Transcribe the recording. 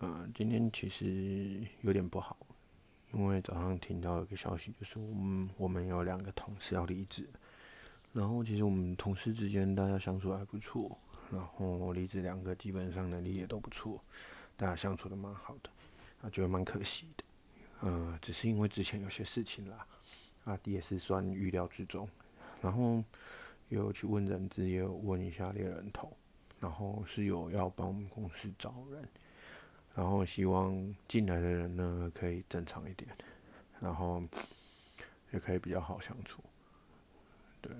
嗯，今天其实有点不好，因为早上听到一个消息，就是我们我们有两个同事要离职。然后其实我们同事之间大家相处还不错，然后离职两个基本上能力也都不错，大家相处的蛮好的，啊，觉得蛮可惜的。呃，只是因为之前有些事情啦，啊，也是算预料之中。然后有去问人资，也有问一下猎人头，然后是有要帮我们公司找人。然后希望进来的人呢可以正常一点，然后也可以比较好相处，对。